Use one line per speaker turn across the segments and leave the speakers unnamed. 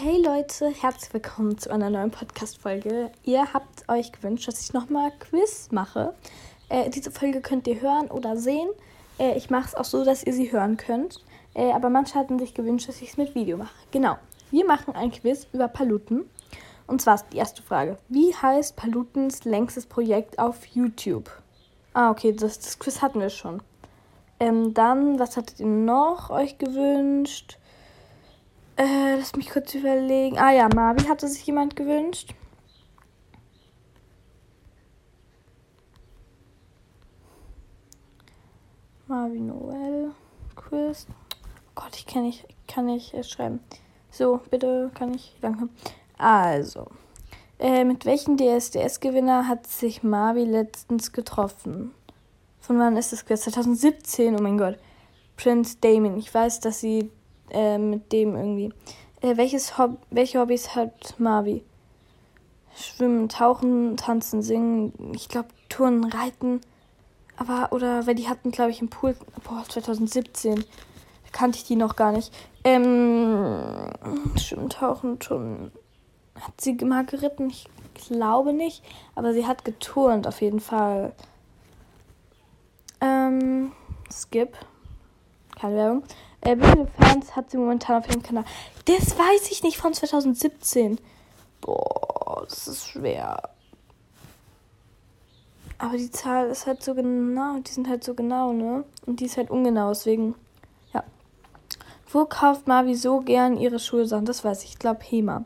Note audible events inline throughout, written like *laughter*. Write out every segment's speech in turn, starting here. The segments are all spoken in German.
Hey Leute, herzlich willkommen zu einer neuen Podcast-Folge. Ihr habt euch gewünscht, dass ich nochmal Quiz mache. Äh, diese Folge könnt ihr hören oder sehen. Äh, ich mache es auch so, dass ihr sie hören könnt. Äh, aber manche hatten sich gewünscht, dass ich es mit Video mache. Genau, wir machen ein Quiz über Paluten. Und zwar ist die erste Frage. Wie heißt Palutens längstes Projekt auf YouTube? Ah, okay, das, das Quiz hatten wir schon. Ähm, dann, was hattet ihr noch euch gewünscht? Äh, lass mich kurz überlegen. Ah ja, Marvi hatte sich jemand gewünscht. Marvi Noel Quiz. Oh Gott, ich kann nicht, kann nicht äh, schreiben. So, bitte kann ich. Danke. Also, äh, mit welchem DSDS-Gewinner hat sich Marvi letztens getroffen? Von wann ist das Quiz? 2017, oh mein Gott. Prince Damon. Ich weiß, dass sie äh, mit dem irgendwie. Äh, welches Hob welche Hobbys hat Marvi? Schwimmen, tauchen, tanzen, singen. Ich glaube, Touren, reiten. Aber, oder, weil die hatten, glaube ich, im Pool. Boah, 2017. Kannte ich die noch gar nicht. Ähm, Schwimmen, tauchen, Touren. Hat sie mal geritten? Ich glaube nicht. Aber sie hat geturnt, auf jeden Fall. Ähm, Skip. Keine Werbung. Äh, wie viele Fans hat sie momentan auf ihrem Kanal? Das weiß ich nicht von 2017. Boah, das ist schwer. Aber die Zahl ist halt so genau, die sind halt so genau, ne? Und die ist halt ungenau, deswegen, ja. Wo kauft Marvi so gern ihre Schulsachen? Das weiß ich, ich glaube Hema.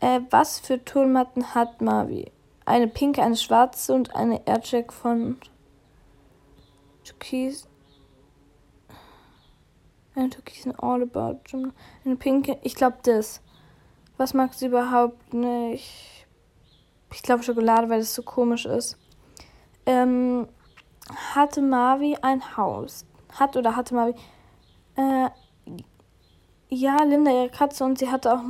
Äh, was für Turnmatten hat Marvi? Eine pinke, eine schwarze und eine Aircheck von Türkis. Eine türkisen All About Gym. Eine pinke. Ich glaube das. Was mag sie überhaupt nicht? Ich glaube Schokolade, weil das so komisch ist. Ähm, hatte Marvi ein Haus? Hat oder hatte Marvi? Äh, ja, Linda ihre Katze und sie hatte auch.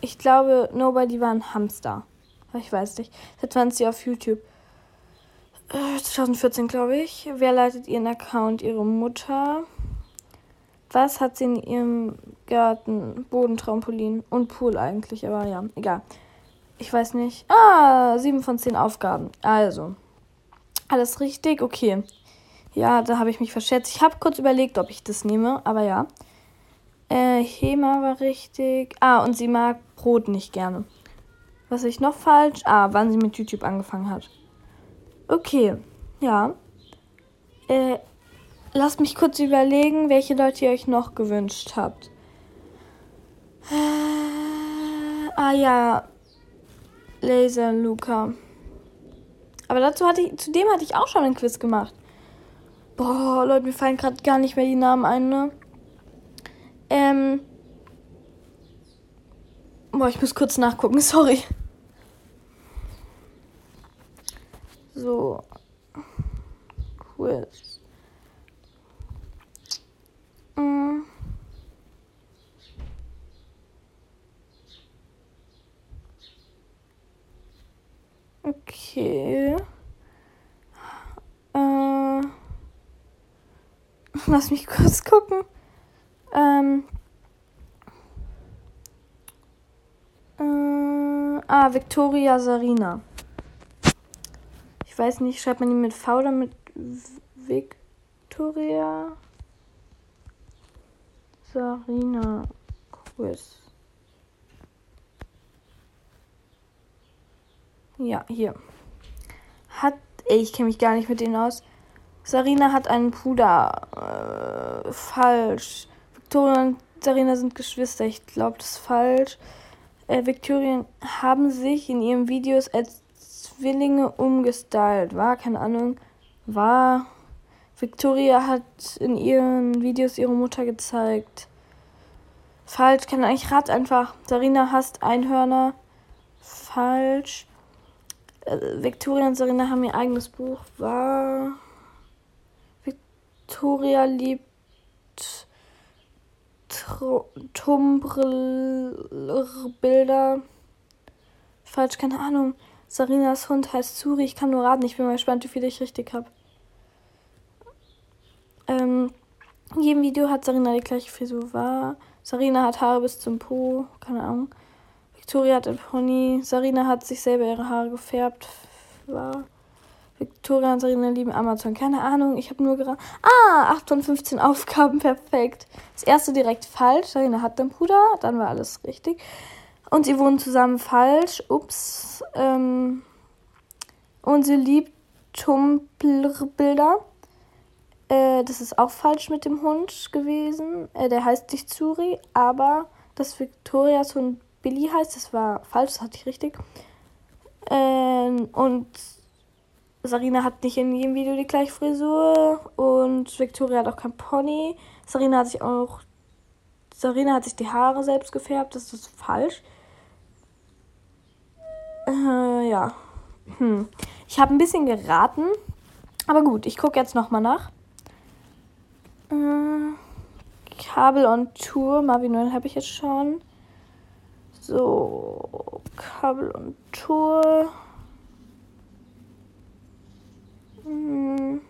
Ich glaube, Nobody war ein Hamster. Ich weiß nicht. Seit wann sie auf YouTube? Äh, 2014, glaube ich. Wer leitet ihren Account? Ihre Mutter. Was hat sie in ihrem Garten? Bodentrampolin und Pool eigentlich, aber ja, egal. Ich weiß nicht. Ah, sieben von zehn Aufgaben. Also, alles richtig? Okay. Ja, da habe ich mich verschätzt. Ich habe kurz überlegt, ob ich das nehme, aber ja. Äh, Hema war richtig. Ah, und sie mag Brot nicht gerne. Was ist noch falsch? Ah, wann sie mit YouTube angefangen hat. Okay, ja. Äh, Lasst mich kurz überlegen, welche Leute ihr euch noch gewünscht habt. Ah ja, Laser Luca. Aber dazu hatte ich, zu dem hatte ich auch schon einen Quiz gemacht. Boah, Leute, mir fallen gerade gar nicht mehr die Namen ein, ne? Ähm. Boah, ich muss kurz nachgucken, *laughs* sorry. So. Quiz. Okay. Äh, *laughs* lass mich kurz gucken. Ähm, äh, ah, Victoria Sarina. Ich weiß nicht, schreibt man die mit V oder mit Victoria Sarina Quiz. Ja, hier. Hat. Ey, ich kenne mich gar nicht mit denen aus. Sarina hat einen Bruder. Äh, falsch. Victoria und Sarina sind Geschwister. Ich glaube, das ist falsch. Äh, Victorien haben sich in ihren Videos als Zwillinge umgestylt. War, keine Ahnung. War. Victoria hat in ihren Videos ihre Mutter gezeigt. Falsch, kann ich rat einfach. Sarina hasst Einhörner. Falsch. Äh, Victoria und Serena haben ihr eigenes Buch. War. Victoria liebt. Tumblr-Bilder. Falsch, keine Ahnung. Sarinas Hund heißt Suri. Ich kann nur raten. Ich bin mal gespannt, wie viel ich richtig habe. Ähm, in jedem Video hat Sarina die gleiche Frisur. War. Sarina hat Haare bis zum Po, keine Ahnung. Victoria hat ein Pony. Sarina hat sich selber ihre Haare gefärbt. War. Victoria und Sarina lieben Amazon. Keine Ahnung, ich habe nur gerade. Ah, 8 von 15 Aufgaben, *laughs* perfekt. Das erste direkt falsch. Sarina hat einen Bruder, dann war alles richtig. Und sie wohnen zusammen falsch. Ups. Ähm, und sie liebt Tumblr-Bilder. Äh, das ist auch falsch mit dem Hund gewesen. Äh, der heißt nicht Zuri, aber dass Victorias Hund Billy heißt, das war falsch, das hatte ich richtig. Ähm, und Sarina hat nicht in jedem Video die gleiche Frisur und Victoria hat auch kein Pony. Sarina hat sich auch Sarina hat sich die Haare selbst gefärbt, das ist falsch. Äh, ja. Hm. Ich habe ein bisschen geraten, aber gut, ich gucke jetzt nochmal nach. Äh, Kabel on Tour, Marvin 9 habe ich jetzt schon. So, Kabel on Tour. Hm.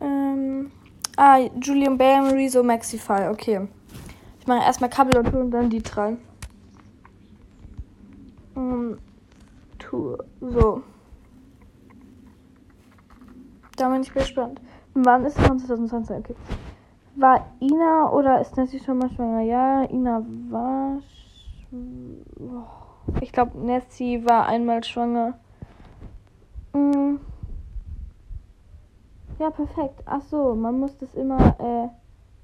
Ähm. Ah, Julian Bam, Rezo, Maxify, okay. Ich mache erstmal Kabel und Tour und dann die drei. Um, Tour. So. Da bin ich gespannt. Wann ist es 2020? Okay. War Ina oder ist Nessie schon mal schwanger? Ja, Ina war. Ich glaube, Nessie war einmal schwanger. Mm. Ja, perfekt. Ach so, man muss das immer äh,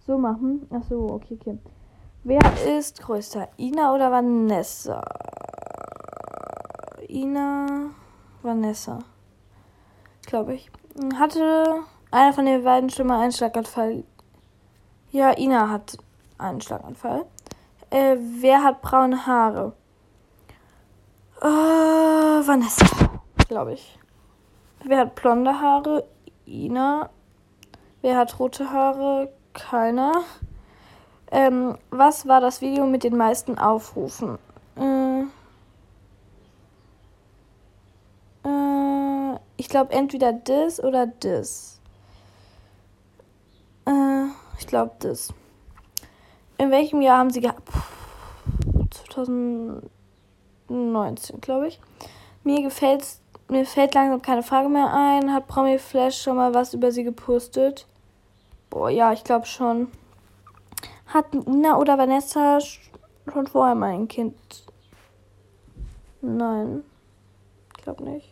so machen. Ach so, okay, okay. Wer ist größter? Ina oder Vanessa? Ina, Vanessa. Glaube ich. Hatte einer von den beiden schon mal einen Schlaganfall? Ja, Ina hat einen Schlaganfall. Äh, wer hat braune Haare? Äh, Vanessa, glaube ich. Wer hat blonde Haare? Ina. Wer hat rote Haare? Keiner. Ähm, was war das Video mit den meisten Aufrufen? Äh, äh, ich glaube entweder das oder das. Äh, ich glaube das. In welchem Jahr haben sie gehabt? 2019, glaube ich. Mir gefällt's mir fällt langsam keine Frage mehr ein. Hat Promi Flash schon mal was über sie gepostet? Boah, ja, ich glaube schon. Hat Nina oder Vanessa schon vorher mal ein Kind? Nein. Ich glaube nicht.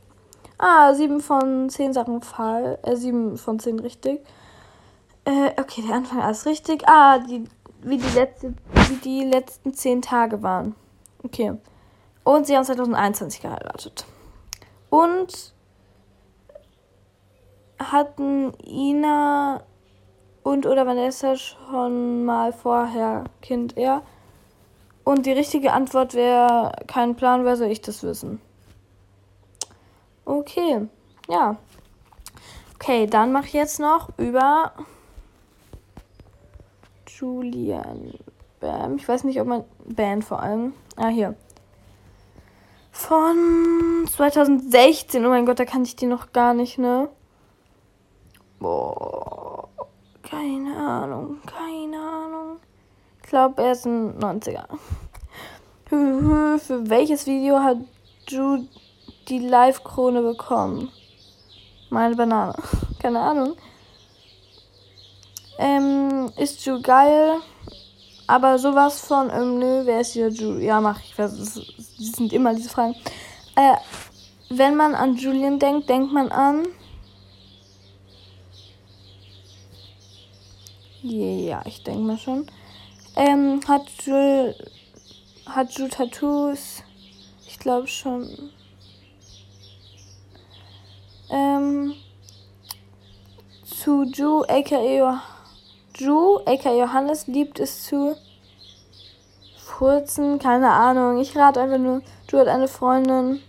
Ah, sieben von zehn Sachen Fall. Äh, sieben von zehn richtig. Äh, okay, der Anfang alles richtig. Ah, die, wie die letzte, wie die letzten zehn Tage waren. Okay. Und sie haben 2021 geheiratet. Und hatten Ina und oder Vanessa schon mal vorher Kind er? Und die richtige Antwort wäre kein Plan, wer soll ich das wissen? Okay, ja. Okay, dann mache ich jetzt noch über Julian Bam. Ich weiß nicht, ob man Band vor allem. Ah, hier von 2016. Oh mein Gott, da kann ich die noch gar nicht, ne? Boah, keine Ahnung, keine Ahnung. Ich glaube, er ist ein 90er. *laughs* Für welches Video hat Ju die Live-Krone bekommen? Meine Banane. *laughs* Keine Ahnung. Ähm, ist Ju geil? Aber sowas von, ähm, nö, wer ist hier Julian? Ja, mach ich. Das sind immer diese Fragen. Äh, wenn man an Julian denkt, denkt man an. Ja, ich denke mal schon. Ähm, hat Jul. Hat Ju Tattoos? Ich glaube schon. Ähm. Zu Ju, aka Ju, aka Johannes, liebt es zu furzen. Keine Ahnung. Ich rate einfach nur, Ju hat eine Freundin.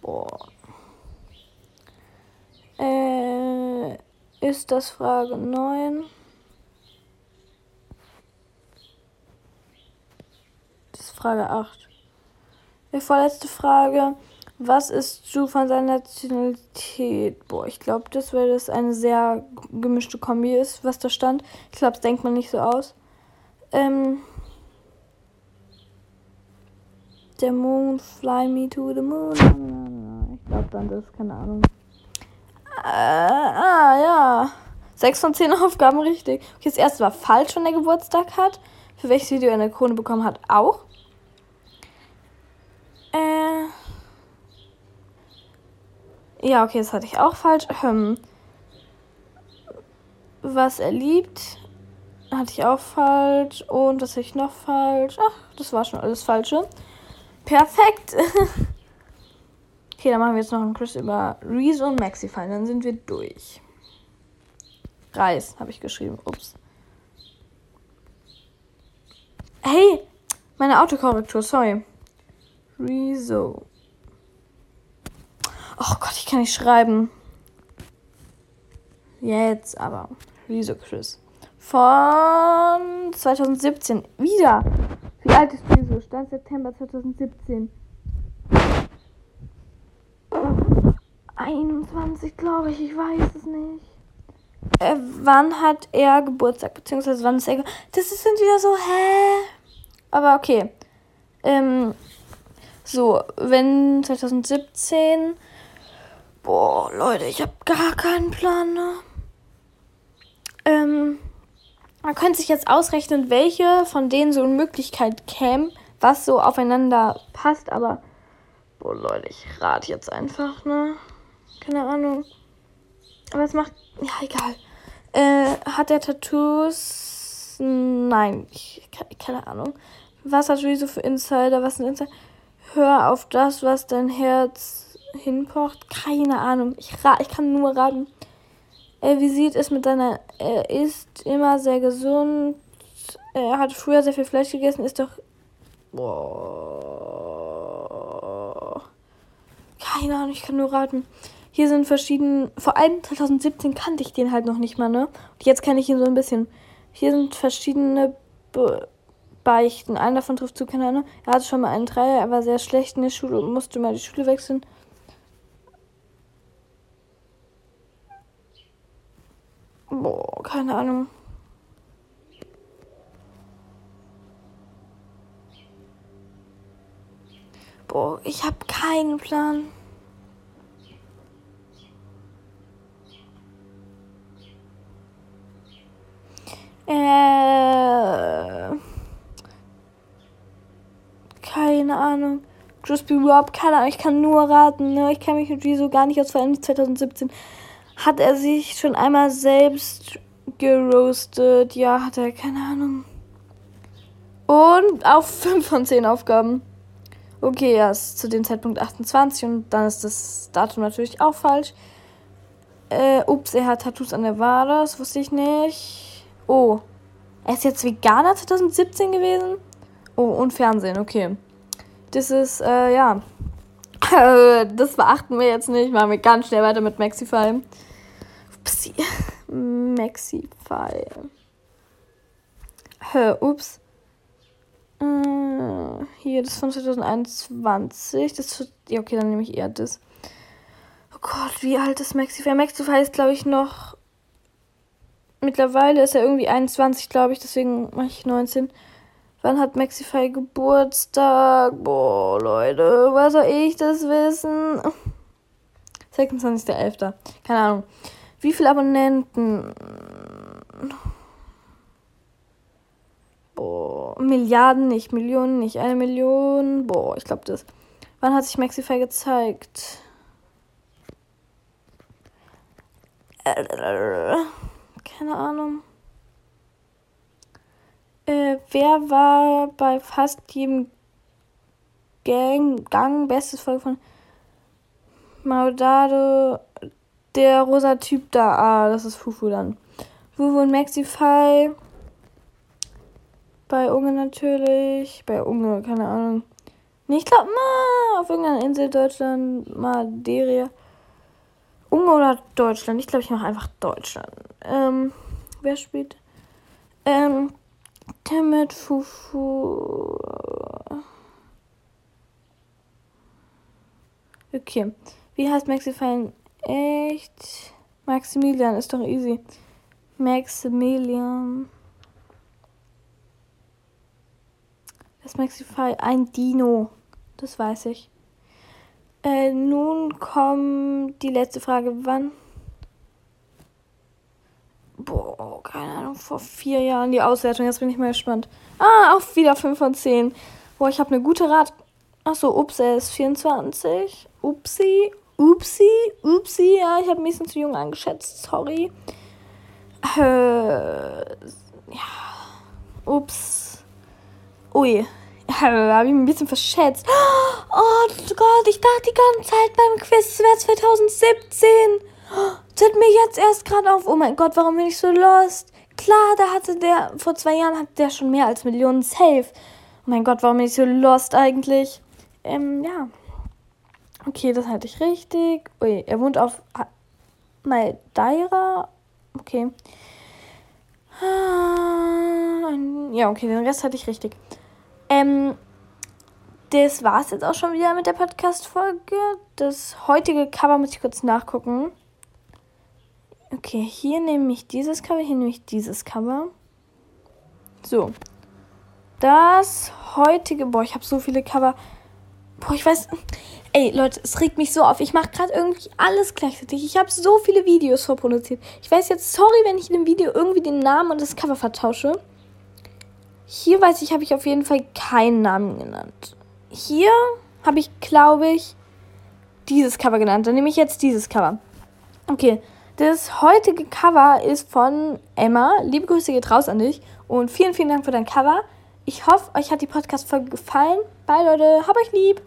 Boah. Äh, ist das Frage 9? Das ist Frage 8. Die vorletzte Frage. Was ist du von seiner Nationalität? Boah, ich glaube, das, weil das eine sehr gemischte Kombi ist, was da stand. Ich glaube, das denkt man nicht so aus. Ähm. Der Moon, fly me to the moon. Ich glaube dann das, keine Ahnung. Äh, ah, ja. Sechs von zehn *laughs* Aufgaben richtig. Okay, das erste war falsch, wenn er Geburtstag hat. Für welches Video er eine Krone bekommen hat, auch. Äh. Ja, okay, das hatte ich auch falsch. Hm. Was er liebt, hatte ich auch falsch. Und was hatte ich noch falsch? Ach, das war schon alles Falsche. Perfekt. *laughs* okay, dann machen wir jetzt noch einen Quiz über Reese und Maxify. Dann sind wir durch. Reis habe ich geschrieben. Ups. Hey, meine Autokorrektur, sorry. Rezo. Oh Gott, ich kann nicht schreiben. Jetzt aber. Rezo Chris. Von 2017. Wieder. Wie alt ist Rezo? Stand September 2017. 21, glaube ich. Ich weiß es nicht. Äh, wann hat er Geburtstag? Beziehungsweise wann ist er. Das sind wieder so, hä? Aber okay. Ähm, so, wenn 2017. Boah, Leute, ich habe gar keinen Plan, ne? Ähm, man könnte sich jetzt ausrechnen, welche von denen so in Möglichkeit käme, was so aufeinander passt, aber. Boah, Leute, ich rate jetzt einfach, ne? Keine Ahnung. Aber es macht. Ja, egal. Äh, hat er Tattoos? Nein, ich, keine Ahnung. Was hat Rezo für Insider? Was sind Insider? Hör auf das, was dein Herz hinpocht. Keine Ahnung. Ich, ich kann nur raten. Wie sieht es mit deiner. Er ist immer sehr gesund. Er hat früher sehr viel Fleisch gegessen. Ist doch. Boah. Keine Ahnung, ich kann nur raten. Hier sind verschiedene. Vor allem 2017 kannte ich den halt noch nicht mal, ne? Und jetzt kenne ich ihn so ein bisschen. Hier sind verschiedene. Be beichten. Einer davon trifft zu, keine Ahnung. Er hatte schon mal einen Dreier, er war sehr schlecht in der Schule und musste mal die Schule wechseln. Boah, keine Ahnung. Boah, ich habe keinen Plan. Äh. Keine Ahnung. Crispy Rob, keine Ahnung, ich kann nur raten. Ne? Ich kann mich mit Rezo gar nicht aus, allem 2017. Hat er sich schon einmal selbst geroastet? Ja, hat er, keine Ahnung. Und auf 5 von 10 Aufgaben. Okay, er ist zu dem Zeitpunkt 28 und dann ist das Datum natürlich auch falsch. Äh, ups, er hat Tattoos an der Wade, das wusste ich nicht. Oh, er ist jetzt Veganer 2017 gewesen? Oh, und Fernsehen, okay. Das ist, äh, ja. *laughs* das beachten wir jetzt nicht. Machen wir ganz schnell weiter mit Maxify. Upsi. *laughs* Maxify. Äh, ups. Äh, hier, das ist von 2021. Das ja, okay, dann nehme ich eher das. Oh Gott, wie alt ist Maxify? Maxify ist, glaube ich, noch. Mittlerweile ist er irgendwie 21, glaube ich, deswegen mache ich 19. Wann hat Maxify Geburtstag? Boah, Leute, was soll ich das wissen? 26.11. Keine Ahnung. Wie viele Abonnenten? Boah, Milliarden nicht, Millionen nicht, eine Million. Boah, ich glaube das. Wann hat sich Maxify gezeigt? Keine Ahnung. Wer war bei fast jedem Gang, Gang bestes Volk von Maudado? Der rosa Typ da. Ah, das ist Fufu dann. Wuvu und Maxify. Bei Unge natürlich. Bei Unge, keine Ahnung. Ich glaube mal auf irgendeiner Insel Deutschland, Madeira. Unge oder Deutschland? Ich glaube, ich mache einfach Deutschland. Ähm, wer spielt? Ähm, Dammit, Fufu. Okay. Wie heißt Maxify echt? Maximilian ist doch easy. Maximilian. Das Maxify ein Dino. Das weiß ich. Äh, nun kommt die letzte Frage. Wann? Boah, keine Ahnung, vor vier Jahren die Auswertung. Jetzt bin ich mal gespannt. Ah, auch wieder 5 von 10. Boah, ich habe eine gute Rat. Achso, ups, er ist 24. Upsi, upsi, upsi. Ja, ich habe ein bisschen zu jung angeschätzt. Sorry. Äh, ja. Ups. Ui. habe ich mich ein bisschen verschätzt. *gasps* Oh Gott, ich dachte die ganze Zeit beim Quiz, es wäre 2017. Das mir jetzt erst gerade auf. Oh mein Gott, warum bin ich so lost? Klar, da hatte der, vor zwei Jahren hat der schon mehr als Millionen Safe. Oh mein Gott, warum bin ich so lost eigentlich? Ähm, ja. Okay, das hatte ich richtig. Ui, er wohnt auf Madeira. Okay. Ah, ja, okay, den Rest hatte ich richtig. Ähm, das war es jetzt auch schon wieder mit der Podcast-Folge. Das heutige Cover muss ich kurz nachgucken. Okay, hier nehme ich dieses Cover, hier nehme ich dieses Cover. So. Das heutige, boah, ich habe so viele Cover. Boah, ich weiß. Ey, Leute, es regt mich so auf. Ich mache gerade irgendwie alles gleichzeitig. Ich habe so viele Videos vorproduziert. Ich weiß jetzt, sorry, wenn ich in dem Video irgendwie den Namen und das Cover vertausche. Hier weiß ich, habe ich auf jeden Fall keinen Namen genannt. Hier habe ich, glaube ich, dieses Cover genannt. Dann nehme ich jetzt dieses Cover. Okay, das heutige Cover ist von Emma. Liebe Grüße geht raus an dich und vielen, vielen Dank für dein Cover. Ich hoffe, euch hat die Podcast-Folge gefallen. Bye, Leute. Hab euch lieb.